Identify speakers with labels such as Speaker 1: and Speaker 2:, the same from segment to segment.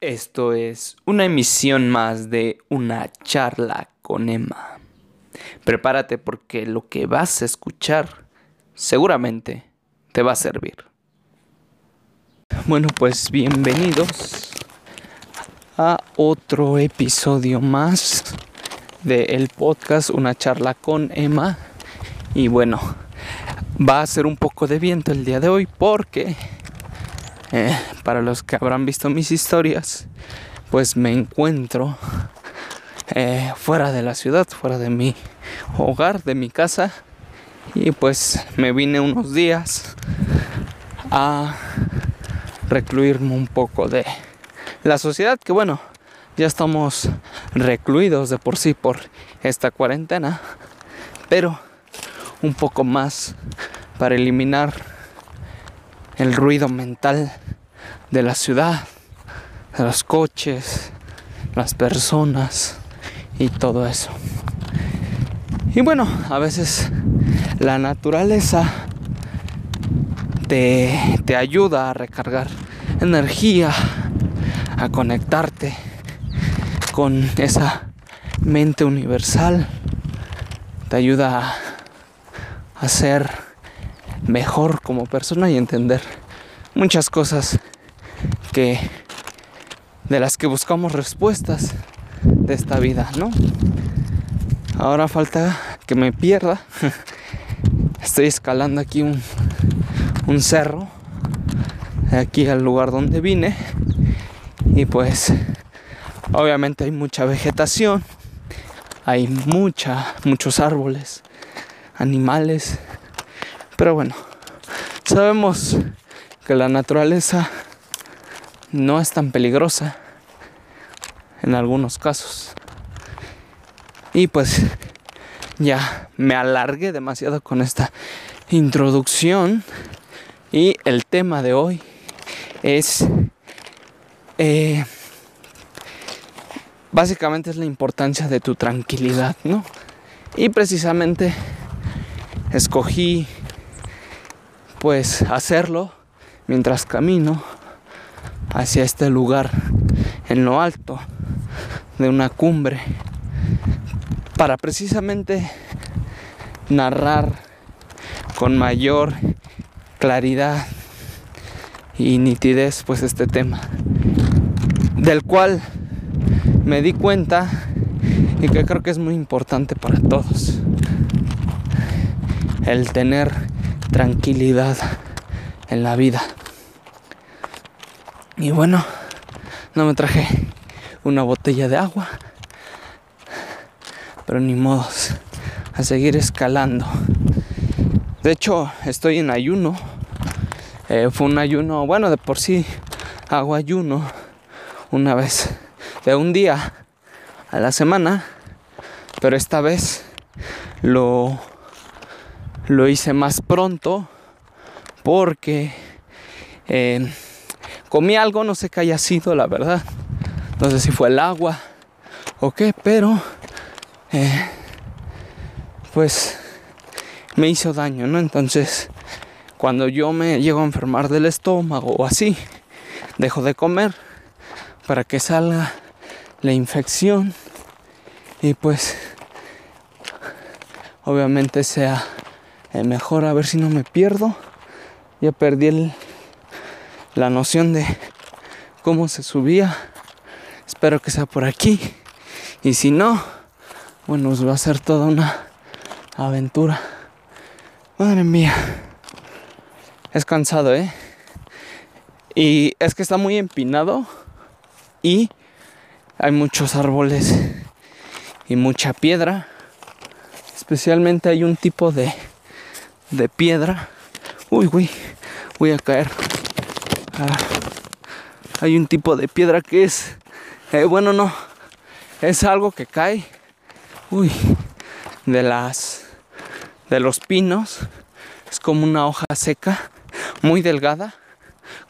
Speaker 1: Esto es una emisión más de una charla con Emma. Prepárate porque lo que vas a escuchar seguramente te va a servir. Bueno, pues bienvenidos a otro episodio más del podcast Una charla con Emma. Y bueno, va a ser un poco de viento el día de hoy porque eh, para los que habrán visto mis historias, pues me encuentro eh, fuera de la ciudad, fuera de mi hogar, de mi casa. Y pues me vine unos días a recluirme un poco de la sociedad, que bueno, ya estamos recluidos de por sí por esta cuarentena, pero un poco más para eliminar el ruido mental de la ciudad, de los coches, las personas y todo eso. Y bueno, a veces la naturaleza te, te ayuda a recargar energía, a conectarte con esa mente universal, te ayuda a, a mejor como persona y entender muchas cosas que de las que buscamos respuestas de esta vida, ¿no? Ahora falta que me pierda. Estoy escalando aquí un, un cerro, aquí al lugar donde vine. Y pues obviamente hay mucha vegetación, hay mucha, muchos árboles, animales, pero bueno, sabemos que la naturaleza no es tan peligrosa en algunos casos. Y pues ya me alargué demasiado con esta introducción y el tema de hoy es eh, básicamente es la importancia de tu tranquilidad, ¿no? Y precisamente escogí pues hacerlo mientras camino hacia este lugar en lo alto de una cumbre para precisamente narrar con mayor claridad y nitidez pues este tema del cual me di cuenta y que creo que es muy importante para todos el tener tranquilidad en la vida. Y bueno, no me traje una botella de agua, pero ni modos, a seguir escalando. De hecho, estoy en ayuno. Eh, fue un ayuno, bueno, de por sí hago ayuno una vez de un día a la semana, pero esta vez lo lo hice más pronto porque eh, comí algo, no sé qué haya sido, la verdad. No sé si fue el agua o qué, pero eh, pues me hizo daño, ¿no? Entonces, cuando yo me llego a enfermar del estómago o así, dejo de comer para que salga la infección y pues obviamente sea eh, mejor a ver si no me pierdo. Ya perdí la noción de cómo se subía. Espero que sea por aquí. Y si no, bueno, os va a ser toda una aventura. Madre mía. Es cansado, ¿eh? Y es que está muy empinado y hay muchos árboles y mucha piedra. Especialmente hay un tipo de de piedra. Uy, uy, voy a caer. Ah, hay un tipo de piedra que es, eh, bueno, no, es algo que cae. Uy, de las, de los pinos. Es como una hoja seca, muy delgada,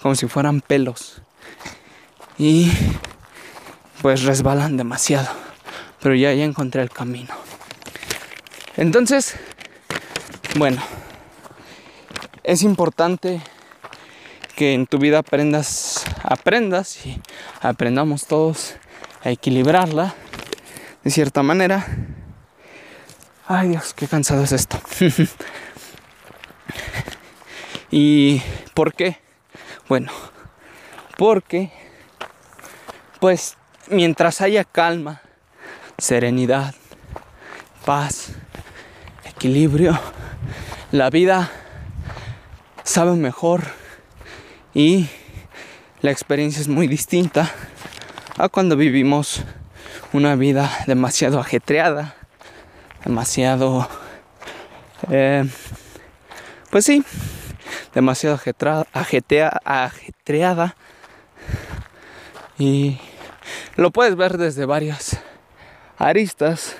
Speaker 1: como si fueran pelos. Y pues resbalan demasiado. Pero ya, ya encontré el camino. Entonces, bueno, es importante que en tu vida aprendas, aprendas y aprendamos todos a equilibrarla de cierta manera. Ay Dios, qué cansado es esto. ¿Y por qué? Bueno, porque pues mientras haya calma, serenidad, paz, equilibrio, la vida sabe mejor. Y la experiencia es muy distinta a cuando vivimos una vida demasiado ajetreada, demasiado, eh, pues sí, demasiado ajetreada. Y lo puedes ver desde varias aristas,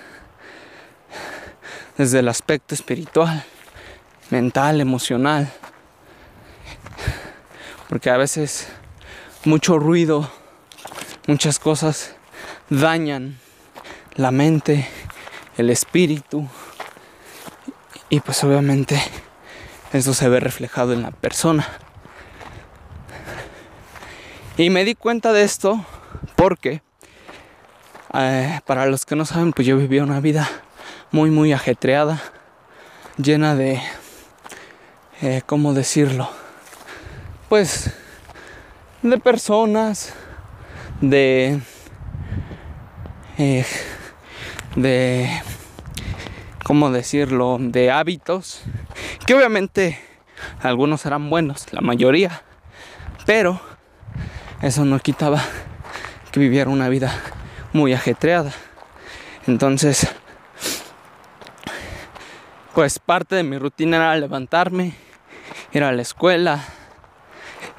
Speaker 1: desde el aspecto espiritual, mental, emocional, porque a veces mucho ruido, muchas cosas dañan la mente, el espíritu y pues obviamente eso se ve reflejado en la persona. Y me di cuenta de esto porque eh, para los que no saben, pues yo vivía una vida muy, muy ajetreada, llena de, eh, ¿cómo decirlo? Pues de personas, de, eh, de, ¿cómo decirlo? De hábitos, que obviamente algunos eran buenos, la mayoría, pero eso no quitaba que viviera una vida muy ajetreada. Entonces, pues parte de mi rutina era levantarme, ir a la escuela,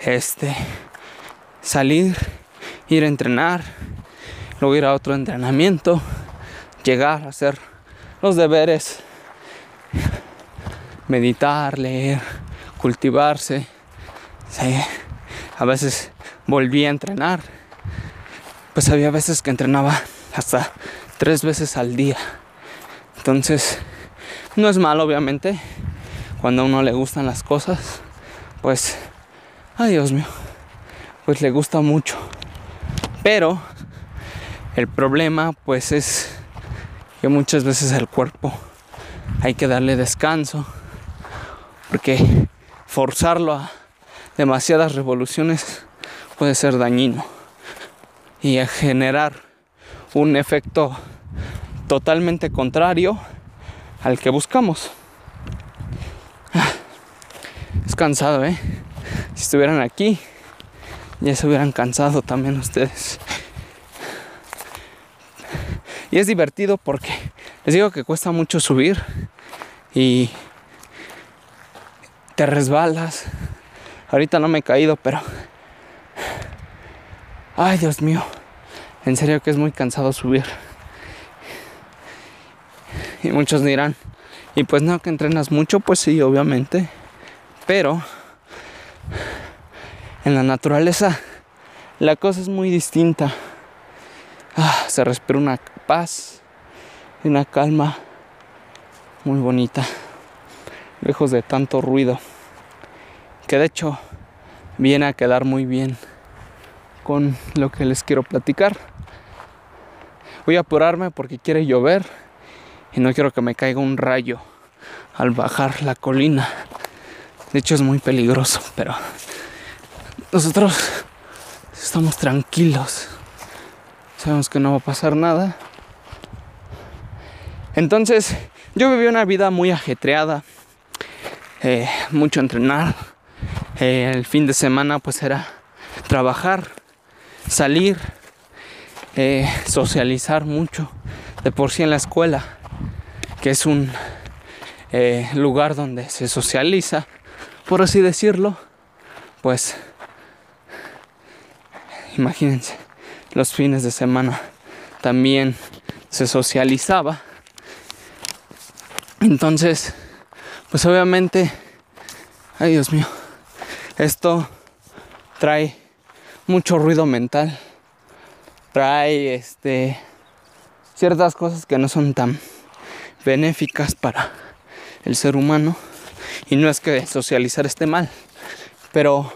Speaker 1: este, salir, ir a entrenar, luego ir a otro entrenamiento, llegar a hacer los deberes, meditar, leer, cultivarse. A veces volví a entrenar pues había veces que entrenaba hasta tres veces al día. Entonces, no es malo, obviamente, cuando a uno le gustan las cosas, pues, ay Dios mío, pues le gusta mucho. Pero el problema, pues, es que muchas veces el cuerpo hay que darle descanso, porque forzarlo a demasiadas revoluciones puede ser dañino y a generar un efecto totalmente contrario al que buscamos. Es cansado, ¿eh? Si estuvieran aquí, ya se hubieran cansado también ustedes. Y es divertido porque les digo que cuesta mucho subir y te resbalas. Ahorita no me he caído, pero Ay, Dios mío. En serio que es muy cansado subir. Y muchos dirán, y pues no, que entrenas mucho, pues sí, obviamente. Pero en la naturaleza la cosa es muy distinta. Ah, se respira una paz y una calma muy bonita, lejos de tanto ruido, que de hecho viene a quedar muy bien con lo que les quiero platicar. Voy a apurarme porque quiere llover y no quiero que me caiga un rayo al bajar la colina. De hecho es muy peligroso, pero nosotros estamos tranquilos. Sabemos que no va a pasar nada. Entonces, yo viví una vida muy ajetreada, eh, mucho entrenar. Eh, el fin de semana pues era trabajar salir, eh, socializar mucho, de por sí en la escuela, que es un eh, lugar donde se socializa, por así decirlo, pues imagínense, los fines de semana también se socializaba. Entonces, pues obviamente, ay Dios mío, esto trae mucho ruido mental. Trae este ciertas cosas que no son tan benéficas para el ser humano. Y no es que socializar esté mal, pero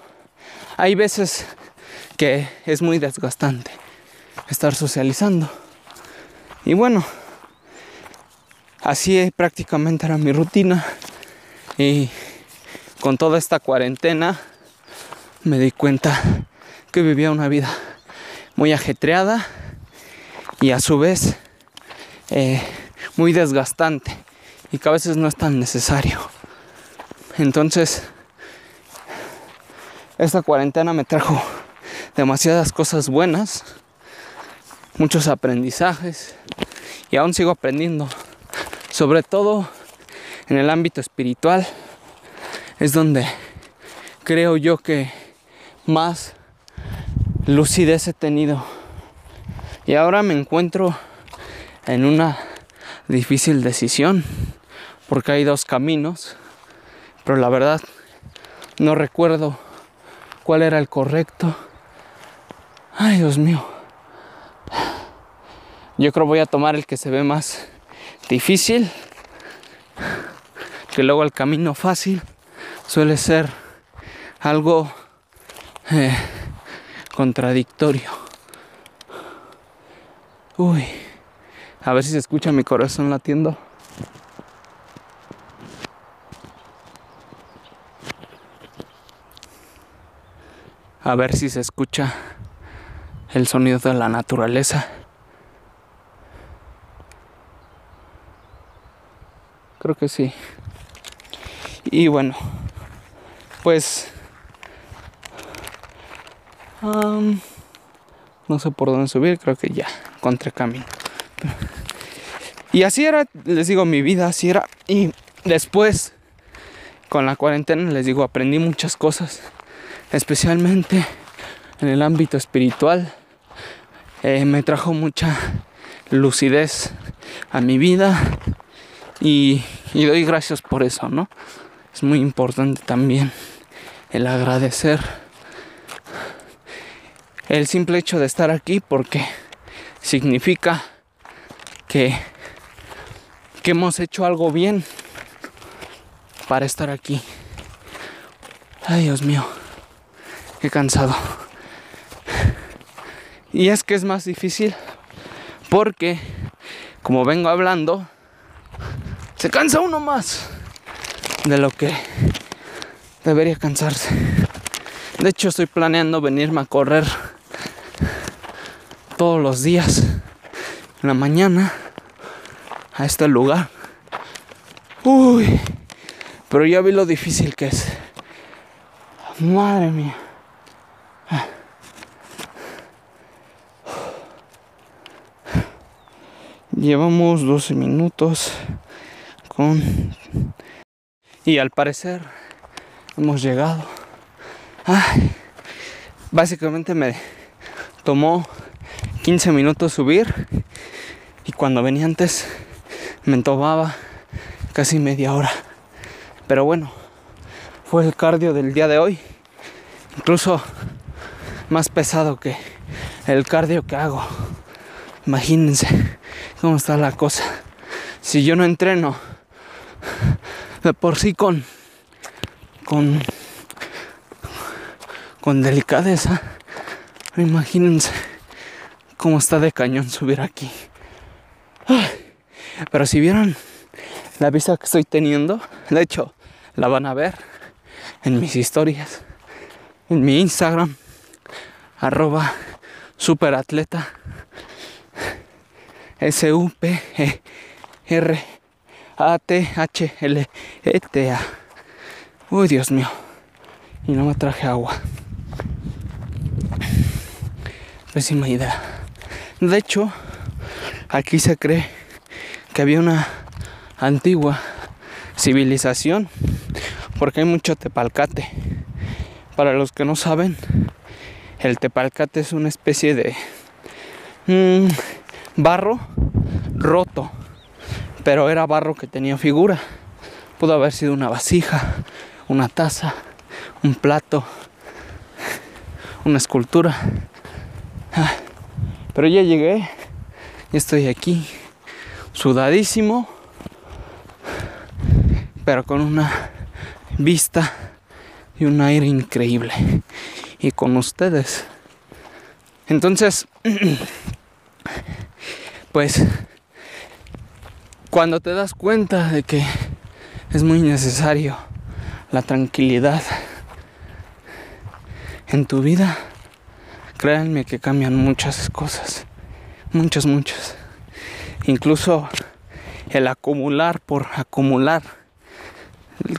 Speaker 1: hay veces que es muy desgastante estar socializando. Y bueno, así prácticamente era mi rutina. Y con toda esta cuarentena me di cuenta que vivía una vida muy ajetreada y a su vez eh, muy desgastante y que a veces no es tan necesario. Entonces, esta cuarentena me trajo demasiadas cosas buenas, muchos aprendizajes y aún sigo aprendiendo, sobre todo en el ámbito espiritual, es donde creo yo que más lucidez he tenido. Y ahora me encuentro en una difícil decisión, porque hay dos caminos, pero la verdad no recuerdo cuál era el correcto. Ay, Dios mío. Yo creo voy a tomar el que se ve más difícil, que luego el camino fácil suele ser algo eh, contradictorio. Uy, a ver si se escucha mi corazón latiendo. A ver si se escucha el sonido de la naturaleza. Creo que sí. Y bueno, pues no sé por dónde subir, creo que ya encontré camino. Y así era, les digo, mi vida, así era. Y después, con la cuarentena, les digo, aprendí muchas cosas, especialmente en el ámbito espiritual. Eh, me trajo mucha lucidez a mi vida y, y doy gracias por eso, ¿no? Es muy importante también el agradecer el simple hecho de estar aquí porque significa que, que hemos hecho algo bien para estar aquí. Ay, Dios mío, qué cansado. Y es que es más difícil porque, como vengo hablando, se cansa uno más de lo que debería cansarse. De hecho, estoy planeando venirme a correr todos los días en la mañana a este lugar. Uy, pero ya vi lo difícil que es. Madre mía. Llevamos 12 minutos con... Y al parecer hemos llegado. Básicamente me tomó 15 minutos subir y cuando venía antes me tomaba casi media hora. Pero bueno, fue el cardio del día de hoy. Incluso más pesado que el cardio que hago. Imagínense cómo está la cosa. Si yo no entreno de por sí con con con delicadeza, imagínense cómo está de cañón subir aquí. Pero si vieron la vista que estoy teniendo, de hecho, la van a ver en mis historias, en mi Instagram, arroba superatleta, S-U-P-E-R-A-T-H-L-E-T-A. Uy, Dios mío. Y no me traje agua. Pésima idea. De hecho, aquí se cree que había una antigua civilización porque hay mucho tepalcate. Para los que no saben, el tepalcate es una especie de mm, barro roto, pero era barro que tenía figura. Pudo haber sido una vasija, una taza, un plato, una escultura. Ah, pero ya llegué, y estoy aquí, sudadísimo, pero con una vista y un aire increíble. Y con ustedes Entonces, pues, cuando te das cuenta de que es muy necesario la tranquilidad en tu vida, créanme que cambian muchas cosas, muchas, muchas. Incluso el acumular por acumular,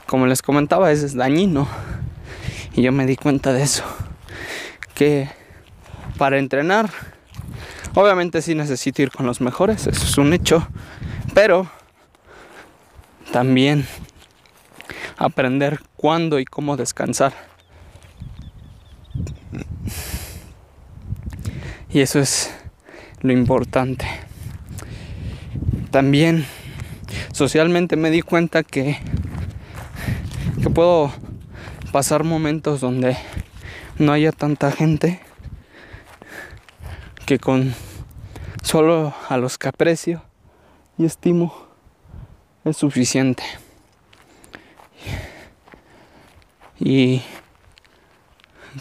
Speaker 1: como les comentaba, es dañino. Y yo me di cuenta de eso. Que para entrenar, obviamente sí necesito ir con los mejores, eso es un hecho. Pero también aprender cuándo y cómo descansar. Y eso es lo importante. También socialmente me di cuenta que, que puedo pasar momentos donde no haya tanta gente que con solo a los que aprecio y estimo es suficiente. Y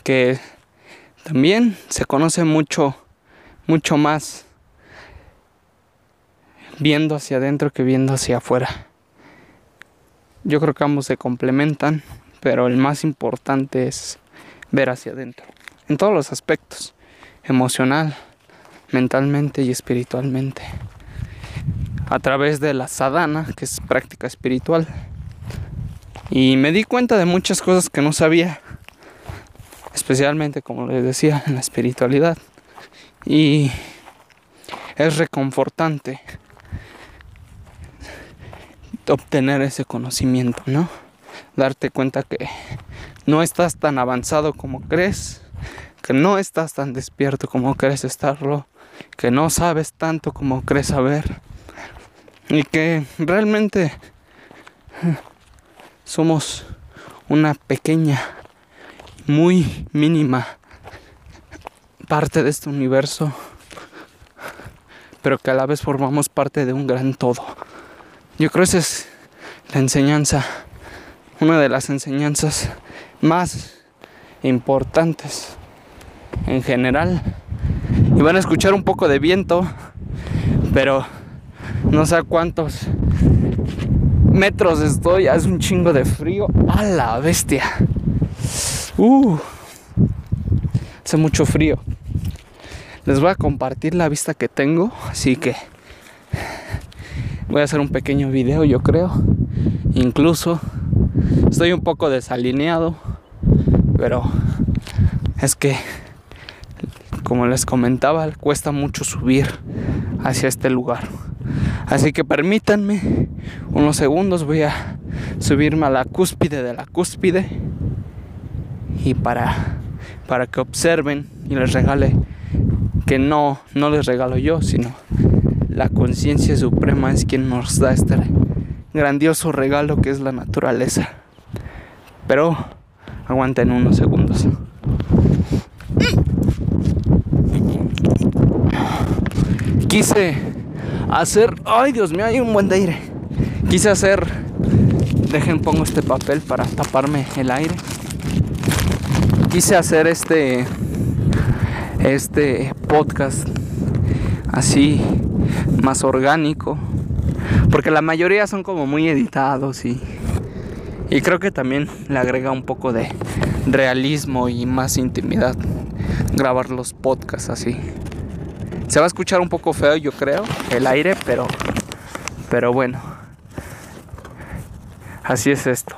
Speaker 1: que también se conoce mucho, mucho más viendo hacia adentro que viendo hacia afuera. Yo creo que ambos se complementan, pero el más importante es ver hacia adentro, en todos los aspectos, emocional, mentalmente y espiritualmente. A través de la sadhana, que es práctica espiritual. Y me di cuenta de muchas cosas que no sabía, especialmente como les decía, en la espiritualidad. Y es reconfortante obtener ese conocimiento, ¿no? Darte cuenta que no estás tan avanzado como crees, que no estás tan despierto como crees estarlo, que no sabes tanto como crees saber y que realmente somos una pequeña, muy mínima parte de este universo, pero que a la vez formamos parte de un gran todo. Yo creo que esa es la enseñanza, una de las enseñanzas más importantes en general. Y van a escuchar un poco de viento, pero no sé a cuántos metros estoy, hace un chingo de frío. A la bestia. Uh, hace mucho frío. Les voy a compartir la vista que tengo, así que Voy a hacer un pequeño video, yo creo. Incluso estoy un poco desalineado, pero es que, como les comentaba, cuesta mucho subir hacia este lugar. Así que permítanme unos segundos, voy a subirme a la cúspide de la cúspide y para, para que observen y les regale que no, no les regalo yo, sino la conciencia suprema es quien nos da este grandioso regalo que es la naturaleza. Pero aguanten unos segundos. Quise hacer, ay Dios mío, hay un buen aire. Quise hacer, dejen pongo este papel para taparme el aire. Quise hacer este este podcast así más orgánico. Porque la mayoría son como muy editados y, y creo que también le agrega un poco de realismo y más intimidad grabar los podcasts así. Se va a escuchar un poco feo, yo creo, el aire, pero pero bueno. Así es esto.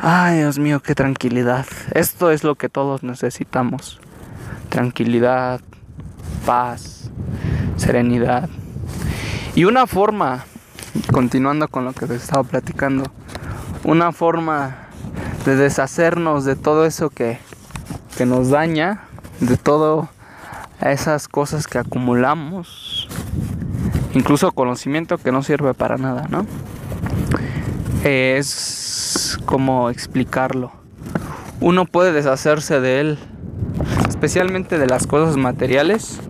Speaker 1: Ay, Dios mío, qué tranquilidad. Esto es lo que todos necesitamos. Tranquilidad, paz, serenidad. Y una forma, continuando con lo que les estaba platicando, una forma de deshacernos de todo eso que, que nos daña, de todo esas cosas que acumulamos, incluso conocimiento que no sirve para nada, ¿no? Es como explicarlo. Uno puede deshacerse de él, especialmente de las cosas materiales,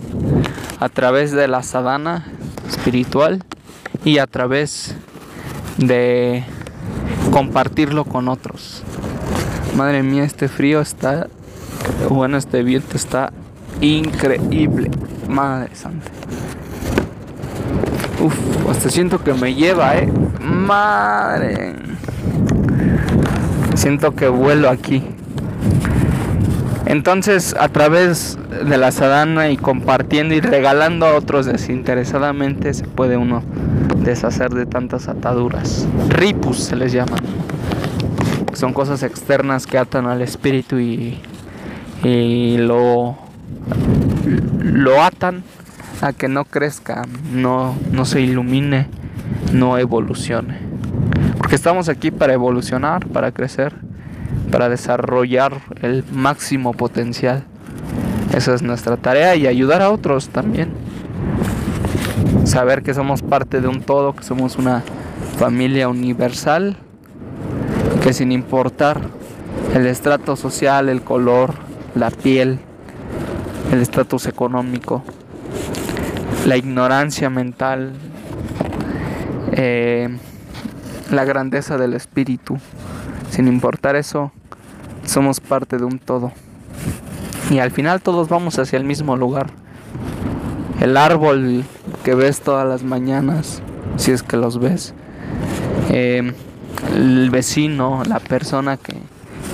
Speaker 1: a través de la sadhana espiritual y a través de compartirlo con otros. Madre mía, este frío está, bueno, este viento está increíble. Madre santa. Uf, hasta siento que me lleva, eh. Madre. Siento que vuelo aquí. Entonces, a través de la sadana y compartiendo y regalando a otros desinteresadamente, se puede uno deshacer de tantas ataduras. Ripus se les llama. Son cosas externas que atan al espíritu y, y lo, lo atan a que no crezca, no, no se ilumine, no evolucione. Porque estamos aquí para evolucionar, para crecer, para desarrollar el máximo potencial. Esa es nuestra tarea y ayudar a otros también. Saber que somos parte de un todo, que somos una familia universal, que sin importar el estrato social, el color, la piel, el estatus económico, la ignorancia mental, eh, la grandeza del espíritu. Sin importar eso, somos parte de un todo. Y al final todos vamos hacia el mismo lugar. El árbol que ves todas las mañanas, si es que los ves. Eh, el vecino, la persona que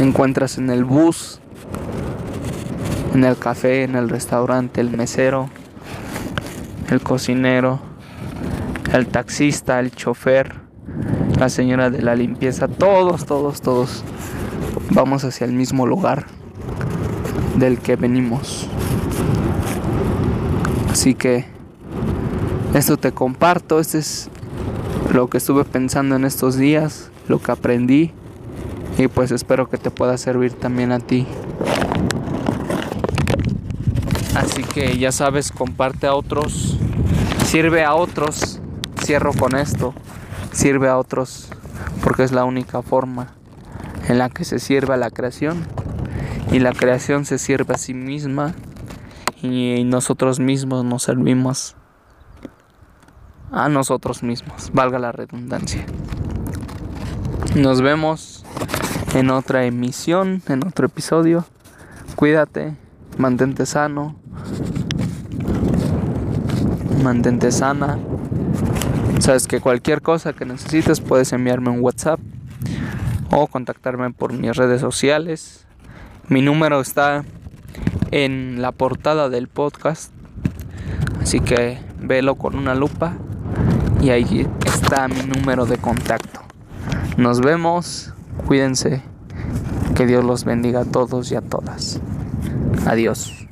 Speaker 1: encuentras en el bus, en el café, en el restaurante, el mesero, el cocinero, el taxista, el chofer, la señora de la limpieza, todos, todos, todos vamos hacia el mismo lugar del que venimos. Así que esto te comparto, este es lo que estuve pensando en estos días, lo que aprendí y pues espero que te pueda servir también a ti. Así que ya sabes, comparte a otros, sirve a otros. Cierro con esto, sirve a otros, porque es la única forma en la que se sirve a la creación. Y la creación se sirve a sí misma y nosotros mismos nos servimos a nosotros mismos, valga la redundancia. Nos vemos en otra emisión, en otro episodio. Cuídate, mantente sano, mantente sana. Sabes que cualquier cosa que necesites puedes enviarme un WhatsApp o contactarme por mis redes sociales. Mi número está en la portada del podcast, así que velo con una lupa y ahí está mi número de contacto. Nos vemos, cuídense, que Dios los bendiga a todos y a todas. Adiós.